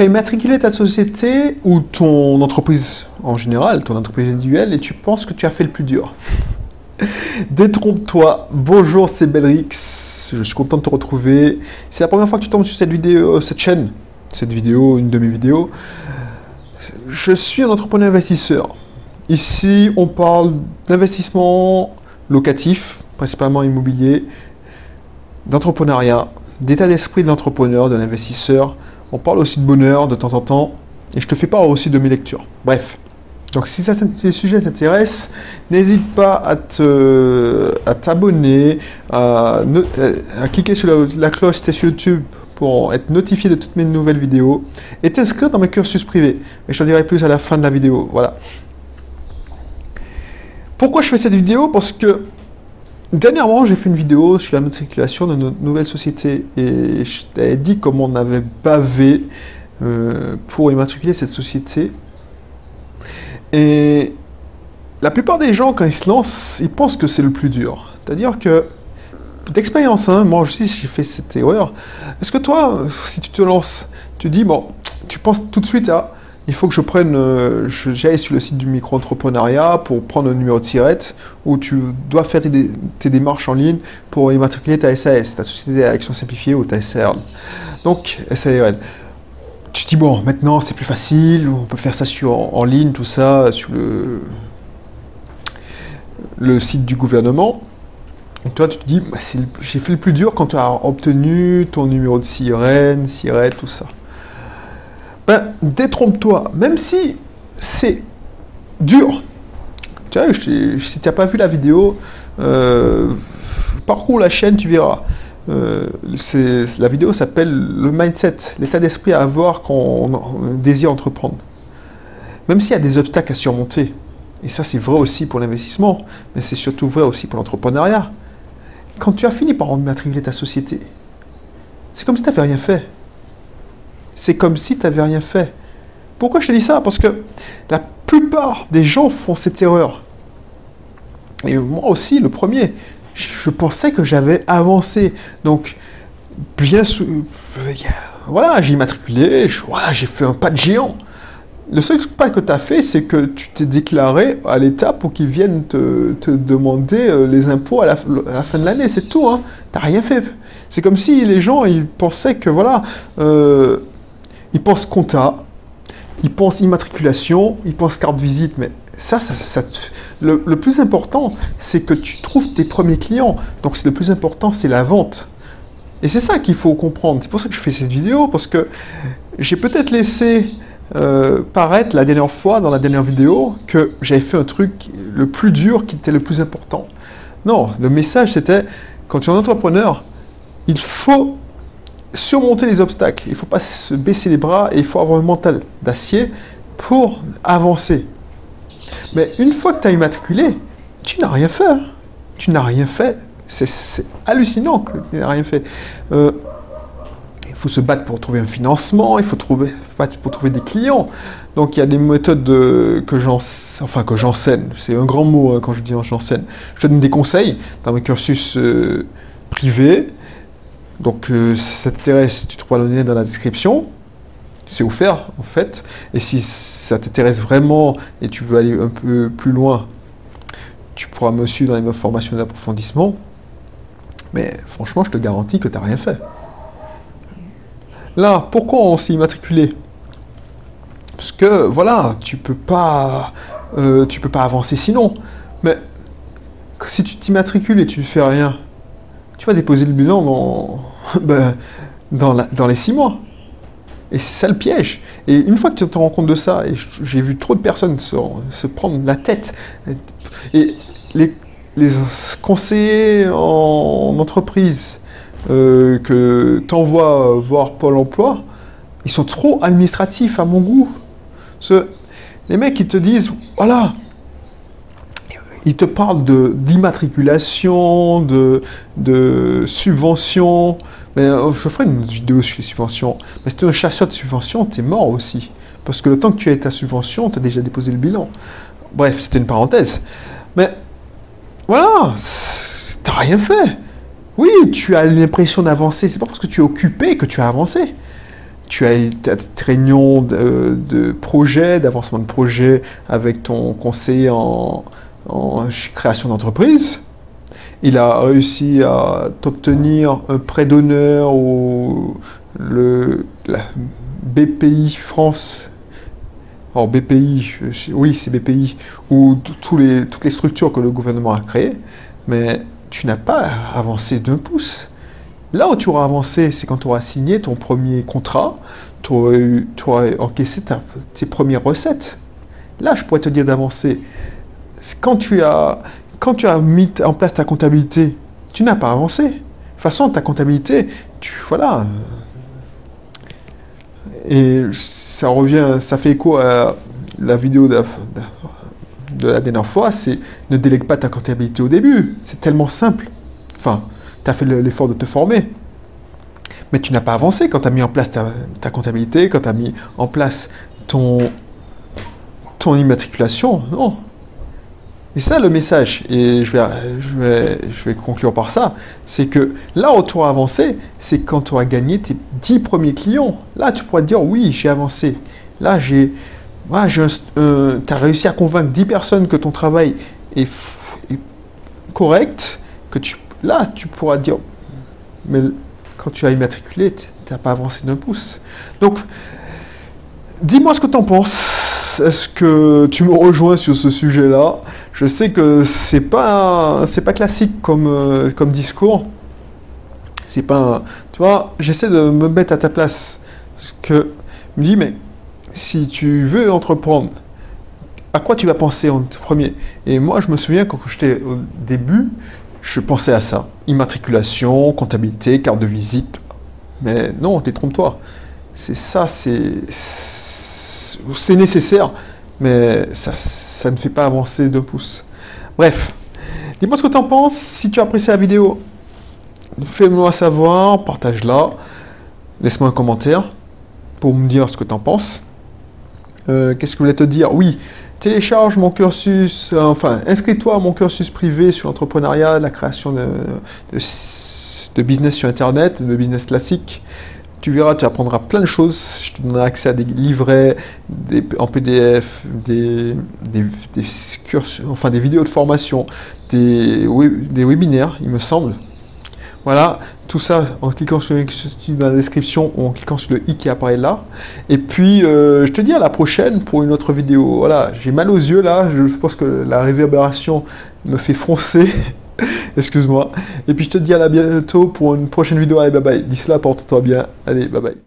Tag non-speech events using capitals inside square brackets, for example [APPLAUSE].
tu as immatriculé ta société ou ton entreprise en général, ton entreprise individuelle, et tu penses que tu as fait le plus dur. [LAUGHS] Détrompe-toi. Bonjour, c'est Belrix. Je suis content de te retrouver. C'est la première fois que tu tombes sur cette vidéo, cette chaîne, cette vidéo, une de mes vidéos. Je suis un entrepreneur investisseur. Ici, on parle d'investissement locatif, principalement immobilier, d'entrepreneuriat, d'état d'esprit de l'entrepreneur, de l'investisseur. On parle aussi de bonheur de temps en temps. Et je te fais part aussi de mes lectures. Bref. Donc si ça, ces sujets t'intéressent, n'hésite pas à t'abonner, à, cliquer sur la, cloche si tu sur YouTube pour être notifié de toutes mes nouvelles vidéos et t'inscrire dans mes cursus privés. Et je te dirai plus à la fin de la vidéo. Voilà. Pourquoi je fais cette vidéo? Parce que Dernièrement, j'ai fait une vidéo sur la matriculation de notre nouvelle société et je t'avais dit comment on avait bavé euh, pour immatriculer cette société. Et la plupart des gens, quand ils se lancent, ils pensent que c'est le plus dur. C'est-à-dire que, d'expérience, hein, moi aussi j'ai fait cette erreur. Est-ce que toi, si tu te lances, tu dis, bon, tu penses tout de suite à il faut que je prenne, euh, j'aille sur le site du micro-entrepreneuriat pour prendre un numéro de tirette où tu dois faire tes, démarches en ligne pour immatriculer ta SAS, ta société d'action simplifiée ou ta SARL. Donc, SARL. Tu te dis, bon, maintenant c'est plus facile, on peut faire ça sur, en ligne, tout ça, sur le, le site du gouvernement. Et toi, tu te dis, bah, j'ai fait le plus dur quand tu as obtenu ton numéro de sirène, sirette, tout ça. Ben, détrompe-toi, même si c'est dur. Tu vois, si tu n'as pas vu la vidéo, euh, parcours la chaîne, tu verras. Euh, la vidéo s'appelle le mindset, l'état d'esprit à avoir quand on, désire entreprendre. Même s'il y a des obstacles à surmonter, et ça c'est vrai aussi pour l'investissement, mais c'est surtout vrai aussi pour l'entrepreneuriat. Quand tu as fini par matriculer ta société, c'est comme si tu n'avais rien fait c'est comme si tu n'avais rien fait. Pourquoi je te dis ça? Parce que la plupart des gens font cette erreur. Et moi aussi, le premier, je pensais que j'avais avancé. Donc, bien sûr, voilà, j'ai immatriculé, voilà, j'ai fait un pas de géant. Le seul pas que tu as fait, c'est que tu t'es déclaré à l'État pour qu'ils viennent te, demander euh, les impôts à la, fin de l'année. C'est tout. Hein. Tu n'as rien fait. C'est comme si les gens ils pensaient que voilà, euh, ils pensent compta, ils pensent immatriculation, ils pensent carte visite, mais ça, ça, le, plus important, c'est que tu trouves tes premiers clients. Donc le plus important, c'est la vente. Et c'est ça qu'il faut comprendre. C'est pour ça que je fais cette vidéo, parce que j'ai peut-être laissé euh, paraître la dernière fois, dans la dernière vidéo, que j'avais fait un truc le plus dur qui était le plus important. Non, le message c'était, quand tu es un entrepreneur, il faut surmonter les obstacles. Il ne faut pas se baisser les bras et il faut avoir un mental d'acier pour avancer. Mais une fois que tu as immatriculé, tu n'as rien fait. Hein. Tu n'as rien fait. C'est hallucinant que tu n'as rien fait. Euh, il faut se battre pour trouver un financement, il faut trouver, pour trouver des clients. Donc il y a des méthodes que j'enseigne, enfin que j'enseigne, c'est un grand mot hein, quand je dis j'enseigne. Je donne des conseils dans mes cursus euh, privés, donc, euh, si ça t'intéresse, tu trouveras le lien dans la description. C'est offert, en fait. Et si ça t'intéresse vraiment et tu veux aller un peu plus loin, tu pourras me suivre dans les formations d'approfondissement. Mais franchement, je te garantis que tu n'as rien fait. Là, pourquoi on s'est immatriculé? Parce que, voilà, tu peux pas, euh, peux pas avancer sinon. Mais si tu t'immatricules et tu ne fais rien, tu vas déposer le bilan dans, [LAUGHS] ben, dans, dans les six mois. Et c'est ça le piège. Et une fois que tu te rends compte de ça, et j'ai vu trop de personnes se, prendre la tête, et les, les conseillers en entreprise euh, que tu envoies voir Pôle emploi, ils sont trop administratifs à mon goût. Ce, les mecs, ils te disent, voilà, il te parle d'immatriculation, de, de subvention. Euh, je ferai une vidéo sur les subventions. Mais si tu es un chasseur de subventions, tu es mort aussi. Parce que le temps que tu as ta subvention, tu as déjà déposé le bilan. Bref, c'était une parenthèse. Mais voilà, tu n'as rien fait. Oui, tu as l'impression d'avancer. C'est pas parce que tu es occupé que tu as avancé. tu as tes réunions de, de projet, d'avancement de projet avec ton conseiller en création d'entreprise. Il a réussi à t'obtenir un prêt d'honneur ou le BPI France. Alors BPI, oui c'est BPI, ou toutes les structures que le gouvernement a créées, mais tu n'as pas avancé d'un pouce. Là où tu auras avancé, c'est quand tu auras signé ton premier contrat, tu auras, encaissé tes premières recettes. Là, je pourrais te dire d'avancer. Quand tu as, quand tu as mis en place ta comptabilité, tu n'as pas avancé. De toute façon, ta comptabilité, tu voilà. Et ça revient, ça fait écho à la vidéo de, la dernière fois, c'est ne délègue pas ta comptabilité au début. C'est tellement simple. Enfin, tu as fait l'effort de te former. Mais tu n'as pas avancé quand tu as mis en place ta, comptabilité, quand tu as mis en place ton, ton immatriculation. Non. Et ça, le message, et je vais, je vais, je vais conclure par ça, c'est que là où tu auras avancé, c'est quand tu auras gagné tes 10 premiers clients. Là, tu pourras te dire, oui, j'ai avancé. Là, j'ai, moi, tu as réussi à convaincre 10 personnes que ton travail est, est correct, que tu Là, tu pourras dire, mais quand tu as immatriculé, tu n'as pas avancé d'un pouce. Donc, dis-moi ce que tu en penses. Est-ce que tu me rejoins sur ce sujet-là? Je sais que c'est pas pas classique comme, euh, comme discours. C'est pas tu vois, j'essaie de me mettre à ta place. Que me dis mais si tu veux entreprendre, à quoi tu vas penser en premier? Et moi, je me souviens quand j'étais au début, je pensais à ça. Immatriculation, comptabilité, carte de visite. Mais non, détrompe-toi. C'est ça, c'est. C'est nécessaire, mais ça, ça ne fait pas avancer deux pouces. Bref, dis-moi ce que tu en penses. Si tu as apprécié la vidéo, fais-moi savoir, partage-la. Laisse-moi un commentaire pour me dire ce que tu en penses. Euh, qu'est-ce que je voulais te dire? Oui, télécharge mon cursus, euh, enfin, inscris-toi à mon cursus privé sur l'entrepreneuriat, la création de, de, business sur Internet, de business classique. Tu verras, tu apprendras plein de choses. Je te donnerai accès à des livrets en PDF, des, enfin, des vidéos de formation, des, webinaires, il me semble. Voilà, tout ça en cliquant sur le dans la description ou en cliquant sur le i qui apparaît là. Et puis, euh, je te dis à la prochaine pour une autre vidéo. Voilà, j'ai mal aux yeux là, je pense que la réverbération me fait froncer. [LAUGHS] [LAUGHS] Excuse-moi. Et puis je te dis à la bientôt pour une prochaine vidéo. Allez, bye bye. D'ici là, porte-toi bien. Allez, bye bye.